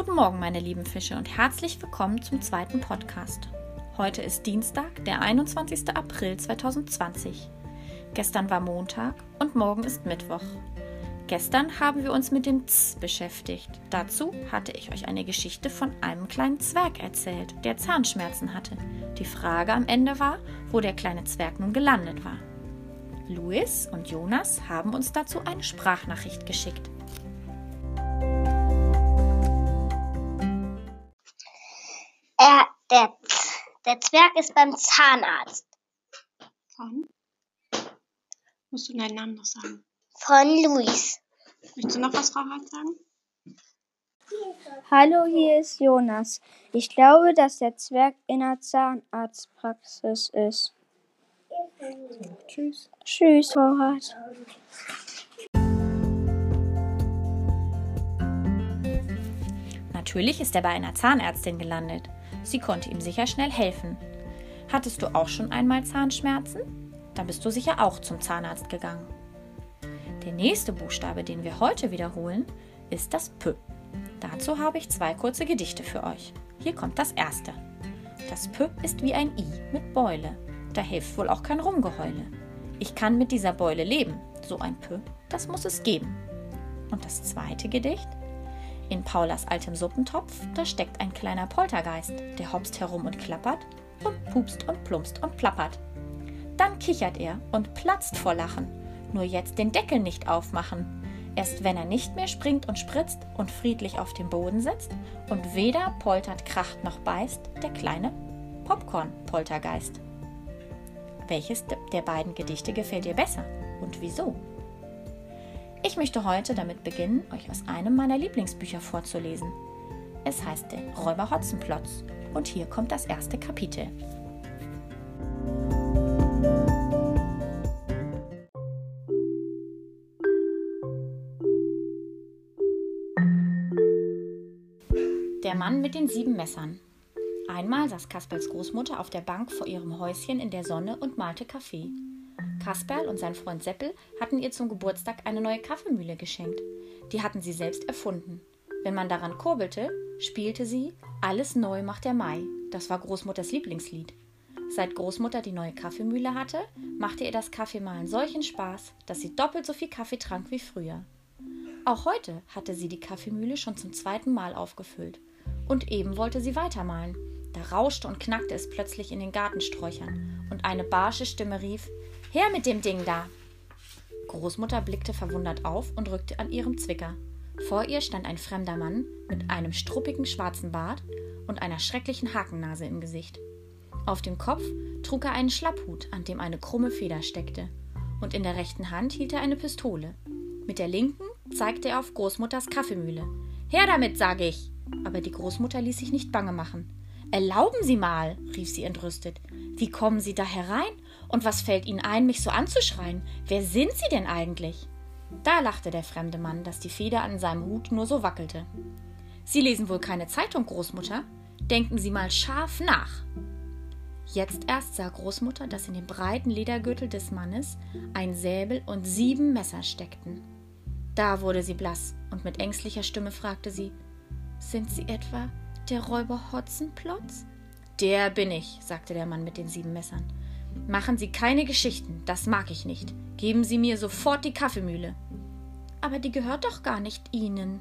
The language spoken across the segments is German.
Guten Morgen, meine lieben Fische, und herzlich willkommen zum zweiten Podcast. Heute ist Dienstag, der 21. April 2020. Gestern war Montag und morgen ist Mittwoch. Gestern haben wir uns mit dem Z beschäftigt. Dazu hatte ich euch eine Geschichte von einem kleinen Zwerg erzählt, der Zahnschmerzen hatte. Die Frage am Ende war, wo der kleine Zwerg nun gelandet war. Luis und Jonas haben uns dazu eine Sprachnachricht geschickt. Der, der Zwerg ist beim Zahnarzt. Von? Musst du deinen Namen noch sagen? Von Luis. Möchtest du noch was, Frau Hart, sagen? Hallo, hier ist Jonas. Ich glaube, dass der Zwerg in der Zahnarztpraxis ist. Tschüss. Tschüss, Frau Hart. Natürlich ist er bei einer Zahnärztin gelandet. Sie konnte ihm sicher schnell helfen. Hattest du auch schon einmal Zahnschmerzen? Dann bist du sicher auch zum Zahnarzt gegangen. Der nächste Buchstabe, den wir heute wiederholen, ist das P. Dazu habe ich zwei kurze Gedichte für euch. Hier kommt das erste. Das P ist wie ein I mit Beule. Da hilft wohl auch kein Rumgeheule. Ich kann mit dieser Beule leben. So ein P, das muss es geben. Und das zweite Gedicht? In Paulas altem Suppentopf, da steckt ein kleiner Poltergeist, der hopst herum und klappert und pupst und plumpst und plappert. Dann kichert er und platzt vor Lachen. Nur jetzt den Deckel nicht aufmachen. Erst wenn er nicht mehr springt und spritzt und friedlich auf dem Boden sitzt und weder poltert, kracht noch beißt, der kleine Popcorn-Poltergeist. Welches der beiden Gedichte gefällt dir besser und wieso? Ich möchte heute damit beginnen, euch aus einem meiner Lieblingsbücher vorzulesen. Es heißt der Räuber Hotzenplotz und hier kommt das erste Kapitel. Der Mann mit den sieben Messern. Einmal saß Kasperls Großmutter auf der Bank vor ihrem Häuschen in der Sonne und malte Kaffee. Kasperl und sein Freund Seppel hatten ihr zum Geburtstag eine neue Kaffeemühle geschenkt. Die hatten sie selbst erfunden. Wenn man daran kurbelte, spielte sie Alles neu macht der Mai. Das war Großmutters Lieblingslied. Seit Großmutter die neue Kaffeemühle hatte, machte ihr das Kaffeemahlen solchen Spaß, dass sie doppelt so viel Kaffee trank wie früher. Auch heute hatte sie die Kaffeemühle schon zum zweiten Mal aufgefüllt. Und eben wollte sie weitermalen. Da rauschte und knackte es plötzlich in den Gartensträuchern, und eine barsche Stimme rief Her mit dem Ding da! Großmutter blickte verwundert auf und rückte an ihrem Zwicker. Vor ihr stand ein fremder Mann mit einem struppigen schwarzen Bart und einer schrecklichen Hakennase im Gesicht. Auf dem Kopf trug er einen Schlapphut, an dem eine krumme Feder steckte, und in der rechten Hand hielt er eine Pistole. Mit der linken zeigte er auf Großmutters Kaffeemühle. Her damit, sage ich! Aber die Großmutter ließ sich nicht bange machen. Erlauben Sie mal, rief sie entrüstet. Wie kommen Sie da herein? Und was fällt Ihnen ein, mich so anzuschreien? Wer sind Sie denn eigentlich? Da lachte der fremde Mann, dass die Feder an seinem Hut nur so wackelte. Sie lesen wohl keine Zeitung, Großmutter? Denken Sie mal scharf nach. Jetzt erst sah Großmutter, dass in dem breiten Ledergürtel des Mannes ein Säbel und sieben Messer steckten. Da wurde sie blass und mit ängstlicher Stimme fragte sie: Sind Sie etwa der Räuber Hotzenplotz? Der bin ich, sagte der Mann mit den sieben Messern. Machen Sie keine Geschichten, das mag ich nicht. Geben Sie mir sofort die Kaffeemühle. Aber die gehört doch gar nicht Ihnen.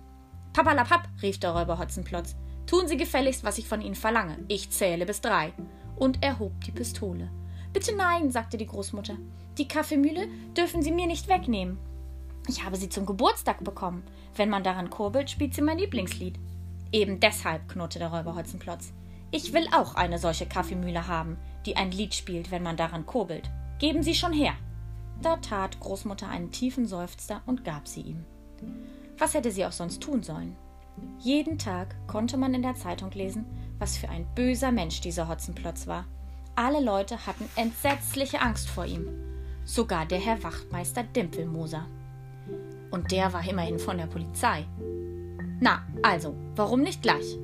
Papalapap, rief der Räuber Hotzenplotz. Tun Sie gefälligst, was ich von Ihnen verlange. Ich zähle bis drei. Und er hob die Pistole. Bitte nein, sagte die Großmutter. Die Kaffeemühle dürfen Sie mir nicht wegnehmen. Ich habe sie zum Geburtstag bekommen. Wenn man daran kurbelt, spielt sie mein Lieblingslied. Eben deshalb, knurrte der Räuber Hotzenplotz. Ich will auch eine solche Kaffeemühle haben, die ein Lied spielt, wenn man daran kurbelt. Geben Sie schon her. Da tat Großmutter einen tiefen Seufzer und gab sie ihm. Was hätte sie auch sonst tun sollen? Jeden Tag konnte man in der Zeitung lesen, was für ein böser Mensch dieser Hotzenplotz war. Alle Leute hatten entsetzliche Angst vor ihm. Sogar der Herr Wachtmeister Dimpelmoser. Und der war immerhin von der Polizei. Na, also, warum nicht gleich?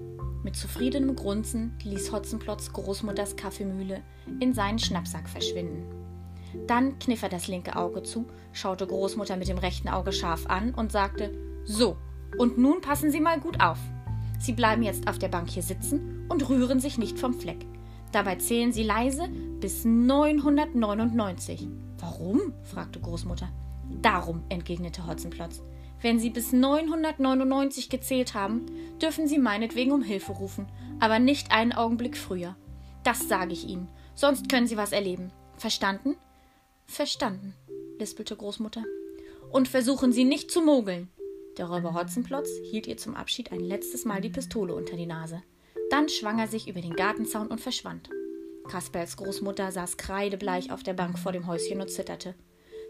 Mit zufriedenem Grunzen ließ Hotzenplotz Großmutters Kaffeemühle in seinen Schnappsack verschwinden. Dann kniff er das linke Auge zu, schaute Großmutter mit dem rechten Auge scharf an und sagte: So, und nun passen Sie mal gut auf. Sie bleiben jetzt auf der Bank hier sitzen und rühren sich nicht vom Fleck. Dabei zählen sie leise bis 999. Warum? fragte Großmutter. Darum, entgegnete Hotzenplotz. Wenn Sie bis 999 gezählt haben, dürfen Sie meinetwegen um Hilfe rufen, aber nicht einen Augenblick früher. Das sage ich Ihnen, sonst können Sie was erleben. Verstanden? Verstanden, lispelte Großmutter. Und versuchen Sie nicht zu mogeln. Der Räuber Hotzenplotz hielt ihr zum Abschied ein letztes Mal die Pistole unter die Nase. Dann schwang er sich über den Gartenzaun und verschwand. Kasperls Großmutter saß kreidebleich auf der Bank vor dem Häuschen und zitterte.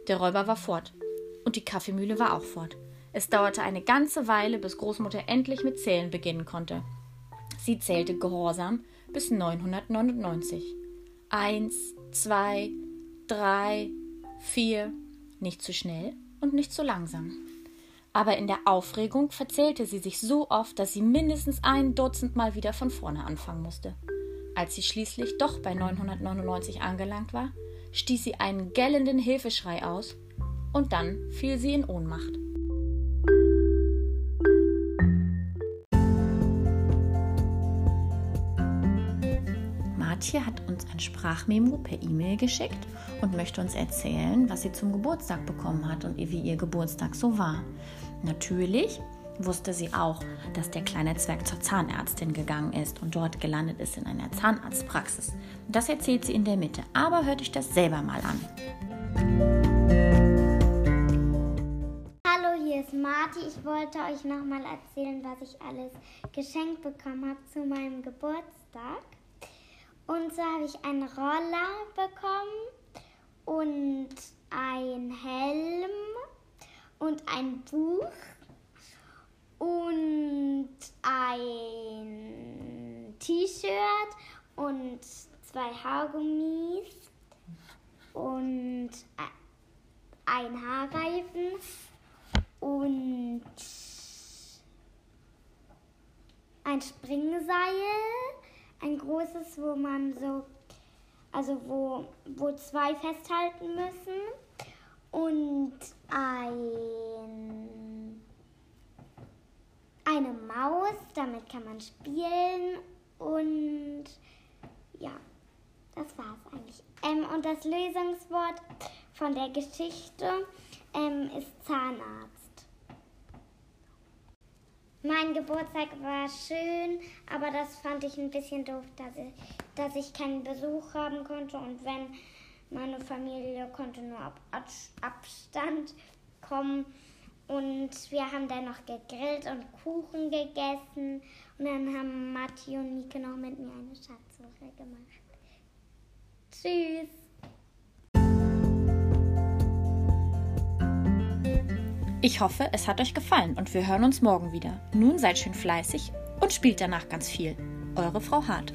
Der Räuber war fort. Und die Kaffeemühle war auch fort. Es dauerte eine ganze Weile, bis Großmutter endlich mit Zählen beginnen konnte. Sie zählte gehorsam bis 999. Eins, zwei, drei, vier. Nicht zu schnell und nicht zu langsam. Aber in der Aufregung verzählte sie sich so oft, dass sie mindestens ein Dutzend Mal wieder von vorne anfangen musste. Als sie schließlich doch bei 999 angelangt war, stieß sie einen gellenden Hilfeschrei aus und dann fiel sie in Ohnmacht. Martje hat uns ein Sprachmemo per E-Mail geschickt und möchte uns erzählen, was sie zum Geburtstag bekommen hat und wie ihr Geburtstag so war. Natürlich wusste sie auch, dass der kleine Zwerg zur Zahnärztin gegangen ist und dort gelandet ist in einer Zahnarztpraxis. Das erzählt sie in der Mitte, aber hört euch das selber mal an. Hallo, hier ist Marti. Ich wollte euch nochmal erzählen, was ich alles geschenkt bekommen habe zu meinem Geburtstag. Und so habe ich einen Roller bekommen und ein Helm und ein Buch und ein T-Shirt und zwei Haargummis und ein Haarreifen und ein Springseil, ein großes, wo man so, also wo, wo zwei festhalten müssen und ein, eine Maus, damit kann man spielen und ja, das war es eigentlich. Ähm, und das Lösungswort von der Geschichte ähm, ist Zahnarzt. Mein Geburtstag war schön, aber das fand ich ein bisschen doof, dass ich, dass ich keinen Besuch haben konnte und wenn meine Familie konnte nur ab Abstand kommen. Und wir haben dann noch gegrillt und Kuchen gegessen. Und dann haben Matti und Nike noch mit mir eine Schatzsuche gemacht. Tschüss. Ich hoffe, es hat euch gefallen und wir hören uns morgen wieder. Nun seid schön fleißig und spielt danach ganz viel. Eure Frau Hart.